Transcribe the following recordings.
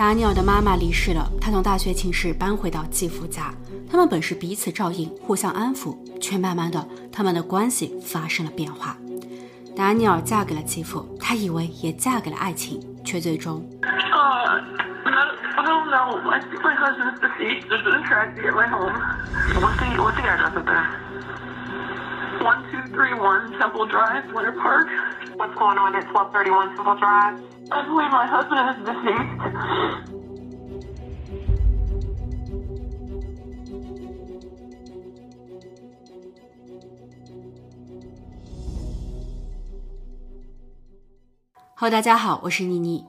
达尼尔的妈妈离世了，他从大学寝室搬回到继父家。他们本是彼此照应、互相安抚，却慢慢的，他们的关系发生了变化。达尼尔嫁给了继父，他以为也嫁给了爱情，却最终。Uh, I don't know. I think my husband's deceased. There's been a tragedy at my home. What's the, what's the address up there? 1231 Temple Drive, Winter Park. What's going on at 1231 Temple Drive? I believe my husband is deceased. 哈喽，大家好，我是妮妮。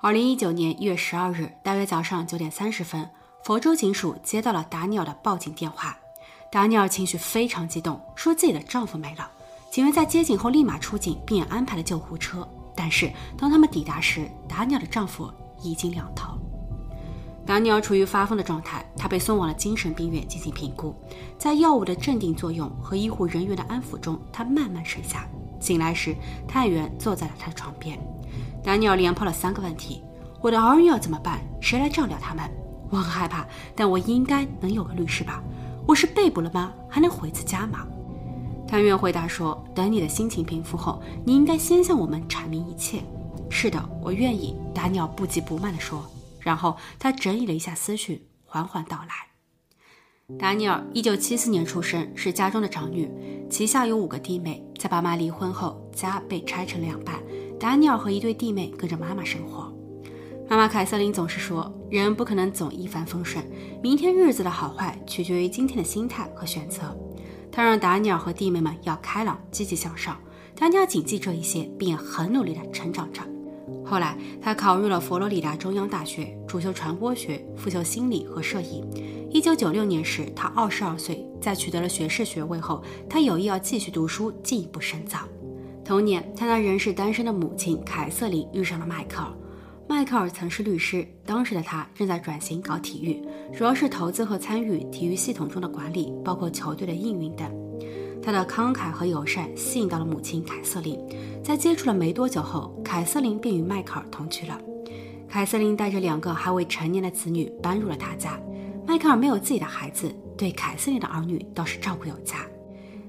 二零一九年一月十二日，大约早上九点三十分，佛州警署接到了达尼尔的报警电话。达尼尔情绪非常激动，说自己的丈夫没了。警员在接警后立马出警，并安排了救护车。但是当他们抵达时，达尼尔的丈夫已经两头。达尼尔处于发疯的状态，他被送往了精神病院进行评估。在药物的镇定作用和医护人员的安抚中，他慢慢睡下。醒来时，探员坐在了他的床边。达尼尔连抛了三个问题：我的儿女要怎么办？谁来照料他们？我很害怕，但我应该能有个律师吧？我是被捕了吗？还能回次家吗？探员回答说：“等你的心情平复后，你应该先向我们阐明一切。”是的，我愿意。达尼尔不急不慢地说。然后他整理了一下思绪，缓缓道来。达尼尔一九七四年出生，是家中的长女，旗下有五个弟妹。在爸妈离婚后，家被拆成两半，达尼尔和一对弟妹跟着妈妈生活。妈妈凯瑟琳总是说，人不可能总一帆风顺，明天日子的好坏取决于今天的心态和选择。他让达尼尔和弟妹们要开朗、积极向上。达尼尔谨记这一些，并很努力地成长着。后来，他考入了佛罗里达中央大学，主修传播学，副修心理和摄影。一九九六年时，他二十二岁，在取得了学士学位后，他有意要继续读书，进一步深造。同年，他那仍是单身的母亲凯瑟琳遇上了迈克尔。迈克尔曾是律师，当时的他正在转型搞体育，主要是投资和参与体育系统中的管理，包括球队的运营等。他的慷慨和友善吸引到了母亲凯瑟琳，在接触了没多久后，凯瑟琳便与迈克尔同居了。凯瑟琳带着两个还未成年的子女搬入了他家。迈克尔没有自己的孩子，对凯瑟琳的儿女倒是照顾有加。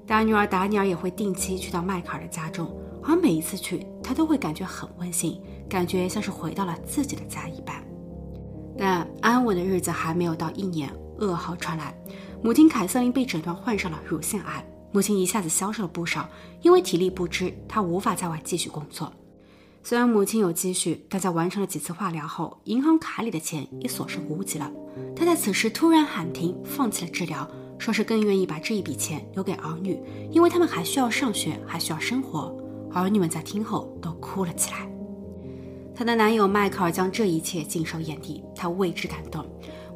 大女儿达尼尔也会定期去到迈克尔的家中，而每一次去，他都会感觉很温馨，感觉像是回到了自己的家一般。但安稳的日子还没有到一年，噩耗传来，母亲凯瑟琳被诊断患上了乳腺癌。母亲一下子消瘦了不少，因为体力不支，她无法在外继续工作。虽然母亲有积蓄，但在完成了几次化疗后，银行卡里的钱也所剩无几了。她在此时突然喊停，放弃了治疗，说是更愿意把这一笔钱留给儿女，因为他们还需要上学，还需要生活。儿女们在听后都哭了起来。她的男友迈克尔将这一切尽收眼底，他为之感动。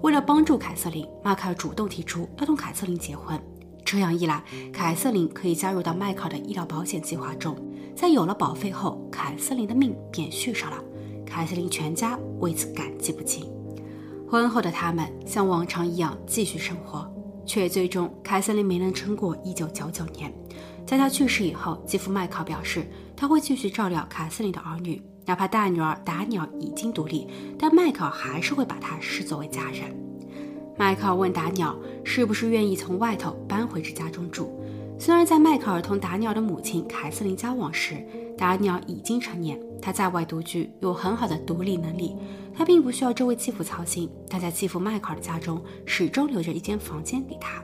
为了帮助凯瑟琳，迈克尔主动提出要同凯瑟琳结婚。这样一来，凯瑟琳可以加入到迈克尔的医疗保险计划中。在有了保费后，凯瑟琳的命便续上了。凯瑟琳全家为此感激不尽。婚后的他们像往常一样继续生活，却最终凯瑟琳没能撑过1999年。在他去世以后，继父迈克表示他会继续照料凯瑟琳的儿女，哪怕大女儿达尼尔已经独立，但迈克尔还是会把她视作为家人。迈克尔问达尼尔是不是愿意从外头搬回至家中住。虽然在迈克尔同达尼尔的母亲凯瑟琳交往时，达尼尔已经成年，他在外独居，有很好的独立能力，他并不需要这位继父操心。但在继父迈克尔的家中，始终留着一间房间给他。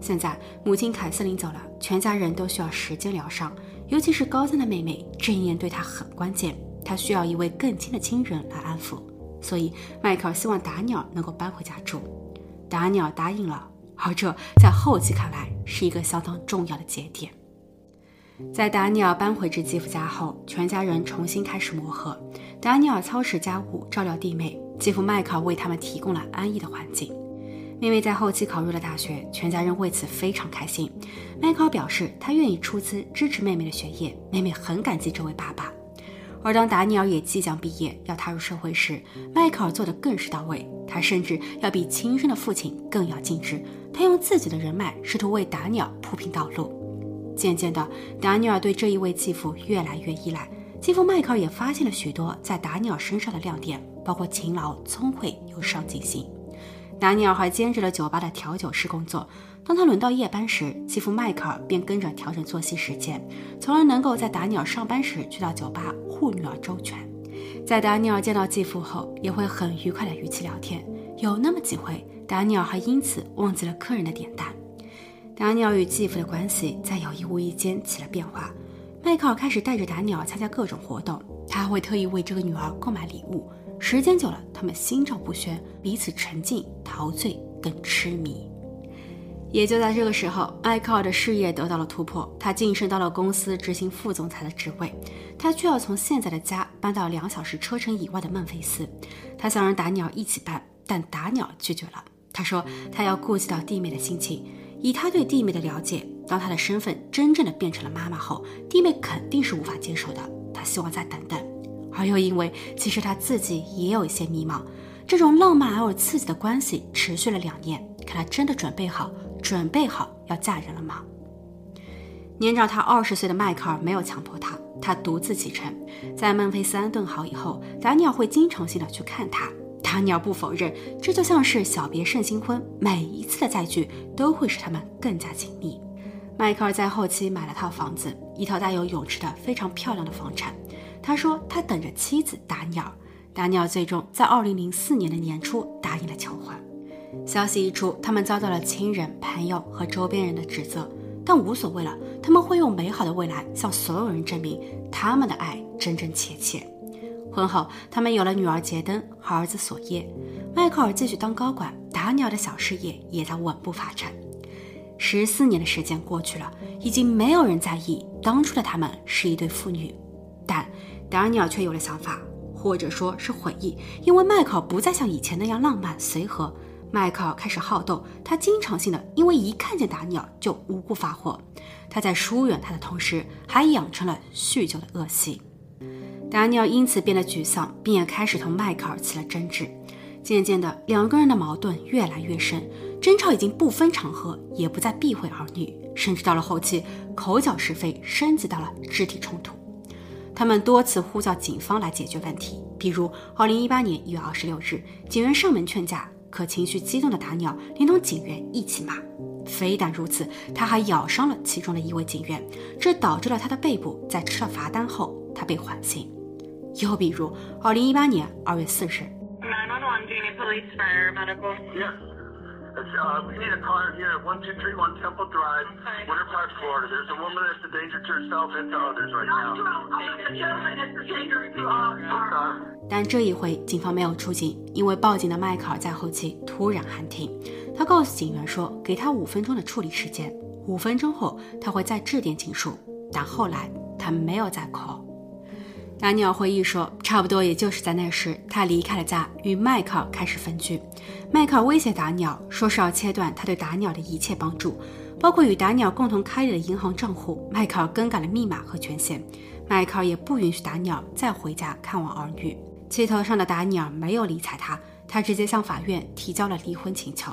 现在母亲凯瑟琳走了，全家人都需要时间疗伤，尤其是高三的妹妹，这一年对她很关键，她需要一位更亲的亲人来安抚。所以迈克尔希望达尼尔能够搬回家住。达尼尔答应了，而这在后期看来是一个相当重要的节点。在达尼尔搬回至继父家后，全家人重新开始磨合。达尼尔操持家务，照料弟妹，继父迈克为他们提供了安逸的环境。妹妹在后期考入了大学，全家人为此非常开心。迈克尔表示，他愿意出资支持妹妹的学业，妹妹很感激这位爸爸。而当达尼尔也即将毕业，要踏入社会时，迈克尔做的更是到位。他甚至要比亲生的父亲更要尽职。他用自己的人脉，试图为达尼尔铺平道路。渐渐的，达尼尔对这一位继父越来越依赖。继父迈克尔也发现了许多在达尼尔身上的亮点，包括勤劳、聪慧、有上进心。达尼尔还兼职了酒吧的调酒师工作。当他轮到夜班时，继父迈克尔便跟着调整作息时间，从而能够在达尼尔上班时去到酒吧护女儿周全。在达尼尔见到继父后，也会很愉快的与其聊天。有那么几回，达尼尔还因此忘记了客人的点单。达尼尔与继父的关系在有意无意间起了变化。迈克尔开始带着达尼尔参加各种活动，他会特意为这个女儿购买礼物。时间久了，他们心照不宣，彼此沉浸、陶醉、更痴迷。也就在这个时候，艾克尔的事业得到了突破，他晋升到了公司执行副总裁的职位。他却要从现在的家搬到两小时车程以外的孟菲斯。他想让达鸟一起搬，但达鸟拒绝了。他说他要顾及到弟妹的心情。以他对弟妹的了解，当他的身份真正的变成了妈妈后，弟妹肯定是无法接受的。他希望再等等，而又因为其实他自己也有一些迷茫。这种浪漫而又刺激的关系持续了两年，可他真的准备好，准备好要嫁人了吗？年长他二十岁的迈克尔没有强迫他，他独自启程。在孟菲斯安顿好以后，达尼尔会经常性的去看他。达尼尔不否认，这就像是小别胜新婚，每一次的再聚都会使他们更加亲密。迈克尔在后期买了套房子，一套带有泳池的非常漂亮的房产。他说他等着妻子达尼尔。达尼尔最终在二零零四年的年初答应了求婚。消息一出，他们遭到了亲人、朋友和周边人的指责，但无所谓了。他们会用美好的未来向所有人证明他们的爱真真切切。婚后，他们有了女儿杰登和儿子索耶。迈克尔继续当高管，达尼尔的小事业也在稳步发展。十四年的时间过去了，已经没有人在意当初的他们是一对父女，但达尼尔却有了想法，或者说是悔意，因为迈克尔不再像以前那样浪漫随和。迈克尔开始好斗，他经常性的因为一看见达尼尔就无故发火。他在疏远他的同时，还养成了酗酒的恶习。达尼尔因此变得沮丧，并也开始同迈克尔起了争执。渐渐的，两个人的矛盾越来越深，争吵已经不分场合，也不再避讳儿女，甚至到了后期，口角是非升级到了肢体冲突。他们多次呼叫警方来解决问题，比如2018年1月26日，警员上门劝架，可情绪激动的达鸟连同警员一起骂。非但如此，他还咬伤了其中的一位警员，这导致了他的背部在吃了罚单后，他被缓刑。又比如，二零一八年二月四日。Uh, we need a car here at 1231 Temple Drive, Okay. Winter Park, Florida. There's a woman that's a danger to herself and to others right now. gentleman is a danger to our, Uh, 但这一回，警方没有出警，因为报警的迈克尔在后期突然喊停。他告诉警员说，给他五分钟的处理时间，五分钟后他会再致电警署。但后来他没有再 call。达尼尔回忆说，差不多也就是在那时，他离开了家，与迈克尔开始分居。迈克尔威胁达尼尔，说是要切断他对达尼尔的一切帮助，包括与达尼尔共同开立的银行账户。迈克尔更改了密码和权限，迈克尔也不允许达尼尔再回家看望儿女。气头上的达尼尔没有理睬他，他直接向法院提交了离婚请求。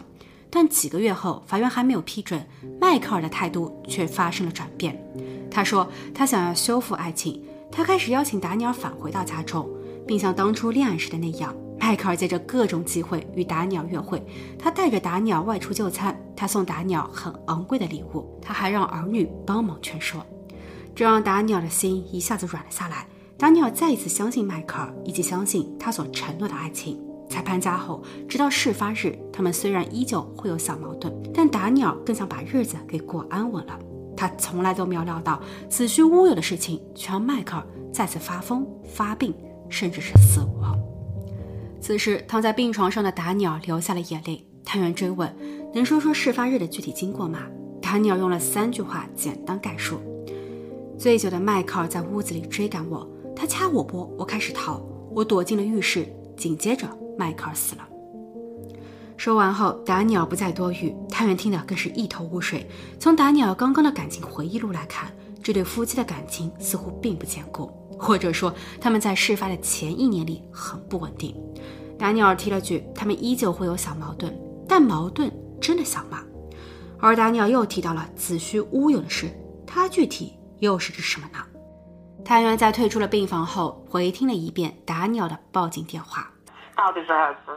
但几个月后，法院还没有批准，迈克尔的态度却发生了转变。他说他想要修复爱情。他开始邀请达尼尔返回到家中，并像当初恋爱时的那样，迈克尔借着各种机会与达尼尔约会。他带着达尼尔外出就餐，他送达尼尔很昂贵的礼物，他还让儿女帮忙劝说，这让达尼尔的心一下子软了下来。达尼尔再一次相信迈克尔，以及相信他所承诺的爱情。在搬家后，直到事发日，他们虽然依旧会有小矛盾，但达尼尔更想把日子给过安稳了。他从来都没有料到子虚乌有的事情，却让迈克尔再次发疯、发病，甚至是死亡。此时，躺在病床上的达尼尔流下了眼泪。探员追问：“能说说事发日的具体经过吗？”达尼尔用了三句话简单概述：醉酒的迈克尔在屋子里追赶我，他掐我脖，我开始逃，我躲进了浴室，紧接着迈克尔死了。说完后，达尼尔不再多语，探员听得更是一头雾水。从达尼尔刚刚的感情回忆录来看，这对夫妻的感情似乎并不坚固，或者说他们在事发的前一年里很不稳定。达尼尔提了句，他们依旧会有小矛盾，但矛盾真的小吗？而达尼尔又提到了子虚乌有的事，他具体又是指什么呢？探员在退出了病房后，回听了一遍达尼尔的报警电话。到底是儿子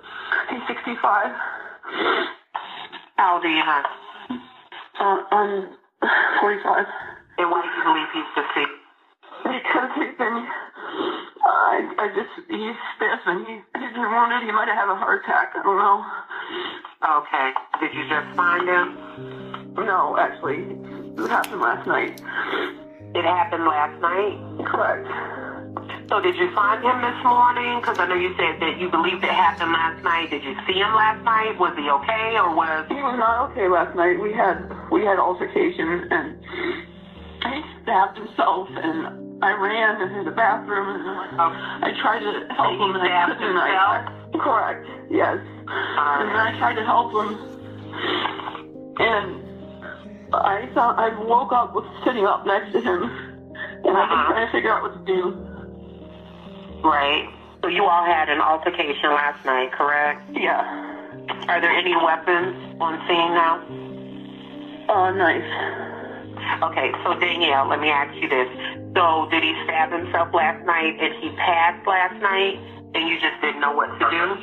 He's 65. How old are you, hon? Uh, I'm 45. And why do you believe he's deceased? Because he's been, I, I just, he's stiff and he, he's been wounded. He might have had a heart attack. I don't know. Okay. Did you just find him? No, actually, it happened last night. It happened last night. Correct. So did you find him this morning? Because I know you said that you believed it happened last night. Did you see him last night? Was he okay or was He was not okay last night. We had, we had altercation and he stabbed himself and I ran into the bathroom and I tried to help He him and I couldn't. I, himself? I, correct. Yes. And then I tried to help him, and I thought I woke up with sitting up next to him, and I've been Uh-huh. trying to figure out what to do. Right? So you all had an altercation last night, correct? Yeah. Are there any weapons on scene now? Uh, knife. Okay, so Danielle, let me ask you this. So did he stab himself last night Did he pass last night and you just didn't know what to do?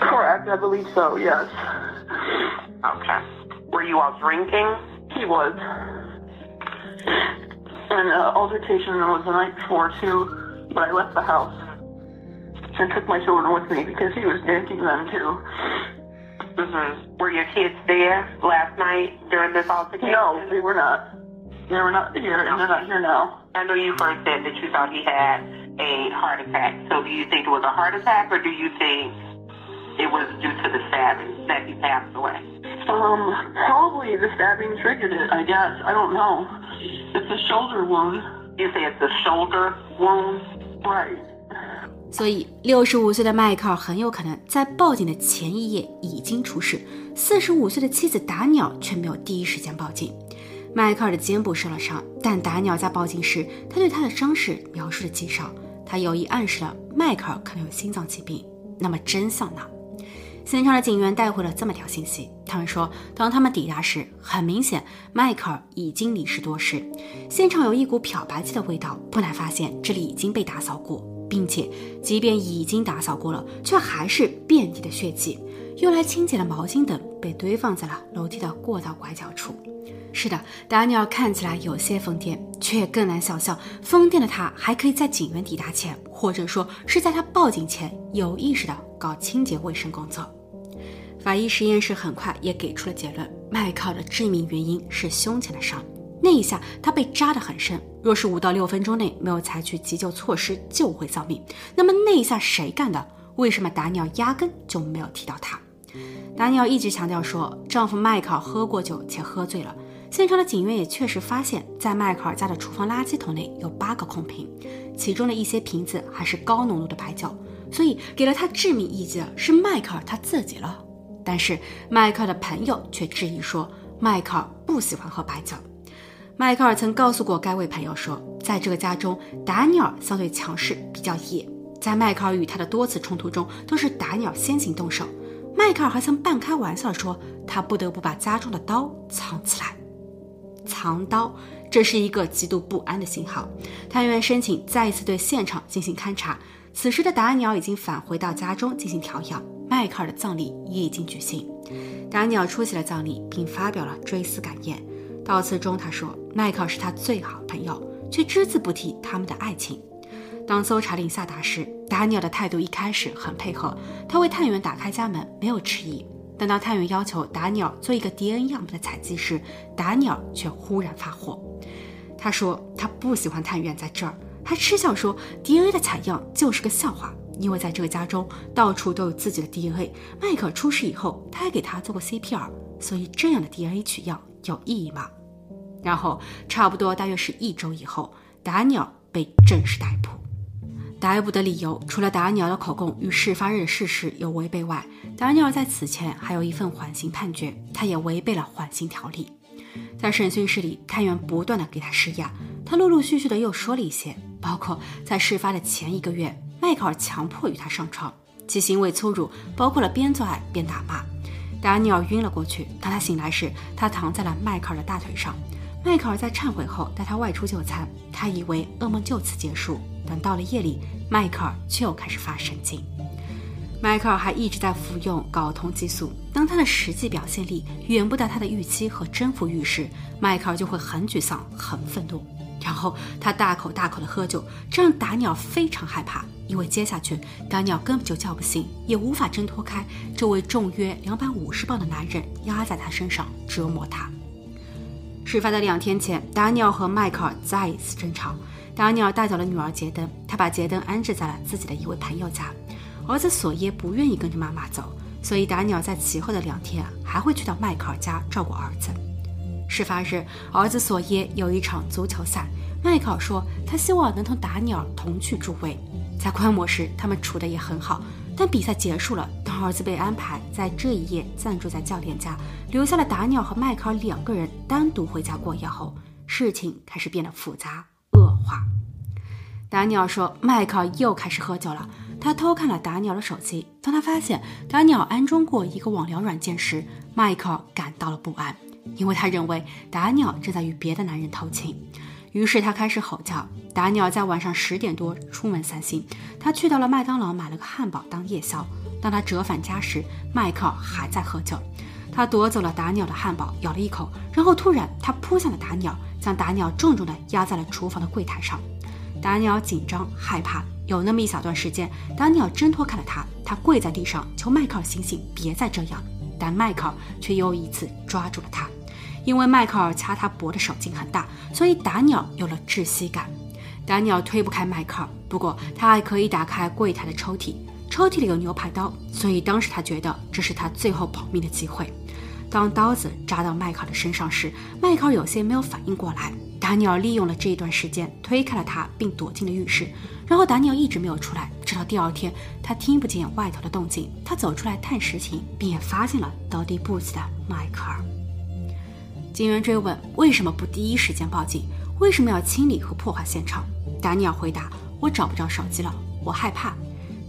Correct. I believe so. Yes. Okay. Were you all drinking? He was. And uh, altercation was the night before too, but I left the house and took my children with me because he was drinking them too. Mm-hmm. Were your kids there last night during this altercation? No, they were not. They were not here, and they're not here now. I know you first said that you thought he had a heart attack. So do you think it was a heart attack or do you think it was due to the stabbing that he passed away? Um, probably the stabbing triggered it, I guess. I don't know. It's a shoulder wound. You say it's a shoulder wound? Right. 所以，六十五岁的迈克尔很有可能在报警的前一夜已经出事。四十五岁的妻子达鸟却没有第一时间报警。迈克尔的肩部受了伤，但达鸟在报警时，他对他的伤势描述的极少。他有意暗示了迈克尔可能有心脏疾病。那么真相呢？现场的警员带回了这么条信息，他们说，当他们抵达时，很明显迈克尔已经离世多时，现场有一股漂白剂的味道，不难发现这里已经被打扫过。并且，即便已经打扫过了，却还是遍地的血迹。用来清洁的毛巾等被堆放在了楼梯的过道拐角处。是的，达尼尔看起来有些疯癫，却更难想象，疯癫的他还可以在警员抵达前，或者说是在他报警前，有意识的搞清洁卫生工作。法医实验室很快也给出了结论：迈克尔的致命原因是胸前的伤。那一下他被扎得很深，若是五到六分钟内没有采取急救措施，就会丧命。那么那一下谁干的？为什么达尼尔压根就没有提到他？达尼尔一直强调说，丈夫迈克尔喝过酒且喝醉了。现场的警员也确实发现，在迈克尔家的厨房垃圾桶内有八个空瓶，其中的一些瓶子还是高浓度的白酒，所以给了他致命一击的是迈克尔他自己了。但是迈克尔的朋友却质疑说，迈克尔不喜欢喝白酒。迈克尔曾告诉过该位朋友说，在这个家中，达尼尔相对强势，比较野。在迈克尔与他的多次冲突中，都是达尼尔先行动手。迈克尔还曾半开玩笑地说，他不得不把家中的刀藏起来。藏刀，这是一个极度不安的信号。探员申请再一次对现场进行勘查。此时的达尼尔已经返回到家中进行调养，迈克尔的葬礼也已经举行。达尼尔出席了葬礼，并发表了追思感言。悼词中，他说：“迈克是他最好朋友，却只字不提他们的爱情。”当搜查令下达时，达尼尔的态度一开始很配合，他为探员打开家门，没有迟疑。但当探员要求达尼尔做一个 DNA 样本的采集时，达尼尔却忽然发火。他说他不喜欢探员在这儿，还嗤笑说 DNA 的采样就是个笑话，因为在这个家中到处都有自己的 DNA。迈克出事以后，他还给他做过 CPR，所以这样的 DNA 取样有意义吗？然后差不多大约是一周以后，达尼尔被正式逮捕。逮捕的理由除了达尼尔的口供与事发日的事实有违背外，达尼尔在此前还有一份缓刑判决，他也违背了缓刑条例。在审讯室里，探员不断的给他施压，他陆陆续续的又说了一些，包括在事发的前一个月，迈克尔强迫与他上床，其行为粗鲁，包括了边做爱边打骂。达尼尔晕了过去，当他醒来时，他躺在了迈克尔的大腿上。迈克尔在忏悔后带他外出就餐，他以为噩梦就此结束。等到了夜里，迈克尔却又开始发神经。迈克尔还一直在服用睾酮激素，当他的实际表现力远不达他的预期和征服欲时，迈克尔就会很沮丧、很愤怒，然后他大口大口的喝酒，这让达鸟非常害怕，因为接下去达鸟根本就叫不醒，也无法挣脱开这位重约两百五十磅的男人压在他身上折磨他。事发的两天前，达尼尔和迈克尔再一次争吵。达尼尔带走了女儿杰登，他把杰登安置在了自己的一位朋友家。儿子索耶不愿意跟着妈妈走，所以达尼尔在其后的两天还会去到迈克尔家照顾儿子。事发日，儿子索耶有一场足球赛，迈克尔说他希望能同达尼尔同去助威。在观摩时，他们处的也很好。但比赛结束了，当儿子被安排在这一夜暂住在教练家，留下了达尼尔和迈克尔两个人单独回家过夜后，事情开始变得复杂恶化。达尼尔说，迈克尔又开始喝酒了。他偷看了达尼尔的手机，当他发现达尼尔安装过一个网聊软件时，迈克尔感到了不安，因为他认为达尼尔正在与别的男人偷情。于是他开始吼叫。达尼尔在晚上十点多出门散心，他去到了麦当劳买了个汉堡当夜宵。当他折返家时，迈克尔还在喝酒。他夺走了达尼尔的汉堡，咬了一口，然后突然他扑向了达尼尔，将达尼尔重重地压在了厨房的柜台上。达尼尔紧张害怕，有那么一小段时间，达尼尔挣脱开了他，他跪在地上求迈克尔醒醒，别再这样。但迈克尔却又一次抓住了他。因为迈克尔掐他脖的手劲很大，所以达鸟有了窒息感。达鸟推不开迈克尔，不过他还可以打开柜台的抽屉，抽屉里有牛排刀，所以当时他觉得这是他最后保命的机会。当刀子扎到迈克尔的身上时，迈克尔有些没有反应过来。达尼尔利用了这一段时间推开了他，并躲进了浴室。然后达尼尔一直没有出来，直到第二天，他听不见外头的动静，他走出来探实情，并也发现了倒地不起的迈克尔。警员追问为什么不第一时间报警，为什么要清理和破坏现场？达尼尔回答：“我找不着手机了，我害怕。”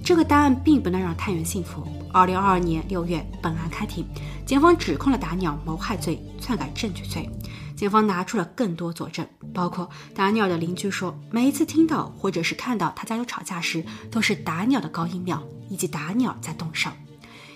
这个答案并不能让探员信服。二零二二年六月，本案开庭，检方指控了达尼尔谋害罪、篡改证据罪。警方拿出了更多佐证，包括达尼尔的邻居说，每一次听到或者是看到他家有吵架时，都是达尼尔的高音庙，以及达尼尔在动手。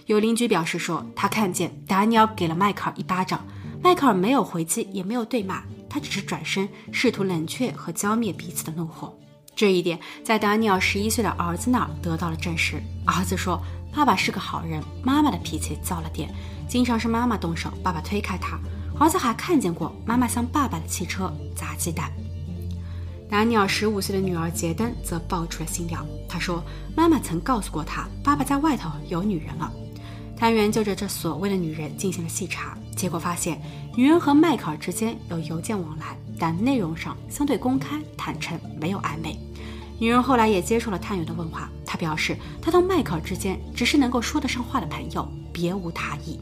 有邻居表示说，他看见达尼尔给了迈克尔一巴掌。迈克尔没有回击，也没有对骂，他只是转身，试图冷却和浇灭彼此的怒火。这一点在达尼尔十一岁的儿子那儿得到了证实。儿子说：“爸爸是个好人，妈妈的脾气躁了点，经常是妈妈动手，爸爸推开他。”儿子还看见过妈妈向爸爸的汽车砸鸡蛋。达尼尔十五岁的女儿杰登则爆出了新料，她说：“妈妈曾告诉过他，爸爸在外头有女人了。”探员就着这所谓的女人进行了细查，结果发现女人和迈克尔之间有邮件往来，但内容上相对公开坦诚，没有暧昧。女人后来也接受了探员的问话，她表示她同迈克尔之间只是能够说得上话的朋友，别无他意。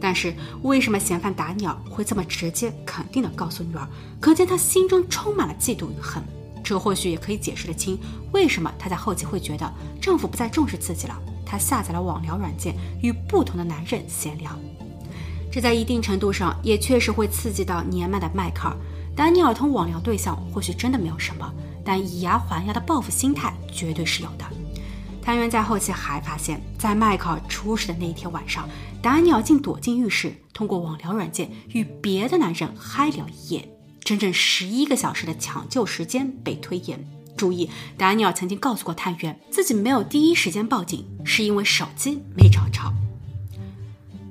但是为什么嫌犯达尼尔会这么直接肯定地告诉女儿？可见他心中充满了嫉妒与恨。这或许也可以解释得清为什么她在后期会觉得丈夫不再重视自己了。她下载了网聊软件，与不同的男人闲聊，这在一定程度上也确实会刺激到年迈的迈克尔。达尼尔同网聊对象或许真的没有什么，但以牙还牙的报复心态绝对是有的。探员在后期还发现，在迈克尔出事的那一天晚上，达尼尔竟躲进浴室，通过网聊软件与别的男人嗨聊一夜，整整十一个小时的抢救时间被推延。注意，达尼尔曾经告诉过探员，自己没有第一时间报警，是因为手机没找着。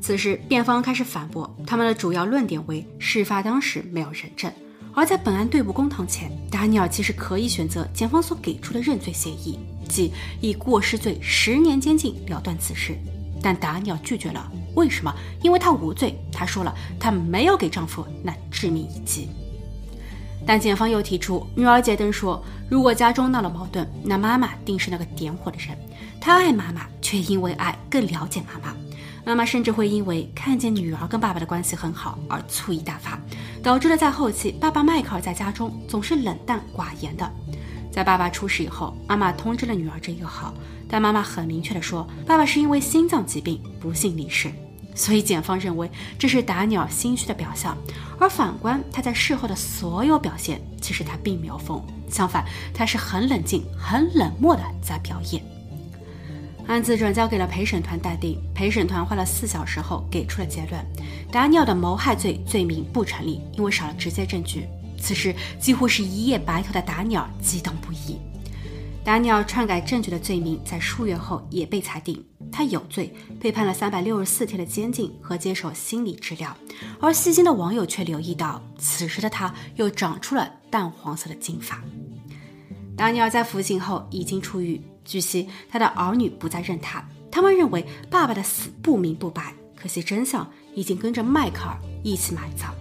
此时，辩方开始反驳，他们的主要论点为事发当时没有人证，而在本案对簿公堂前，达尼尔其实可以选择检方所给出的认罪协议，即以过失罪十年监禁了断此事。但达尼尔拒绝了，为什么？因为他无罪。他说了，他没有给丈夫那致命一击。但检方又提出，女儿杰登说，如果家中闹了矛盾，那妈妈定是那个点火的人。她爱妈妈，却因为爱更了解妈妈。妈妈甚至会因为看见女儿跟爸爸的关系很好而醋意大发，导致了在后期爸爸迈克尔在家中总是冷淡寡言的。在爸爸出事以后，妈妈通知了女儿这个好，但妈妈很明确的说，爸爸是因为心脏疾病不幸离世。所以检方认为这是达尼尔心虚的表象。而反观他在事后的所有表现，其实他并没有疯，相反，他是很冷静、很冷漠的在表演。案子转交给了陪审团待定，陪审团花了四小时后给出了结论：达尼尔的谋害罪罪名不成立，因为少了直接证据。此时，几乎是一夜白头的达尼尔激动不已。达尼尔篡改证据的罪名在数月后也被裁定，他有罪，被判了三百六十四天的监禁和接受心理治疗。而细心的网友却留意到，此时的他又长出了淡黄色的金发。达尼尔在服刑后已经出狱。据悉，他的儿女不再认他，他们认为爸爸的死不明不白。可惜真相已经跟着迈克尔一起埋葬。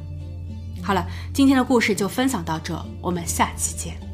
好了，今天的故事就分享到这，我们下期见。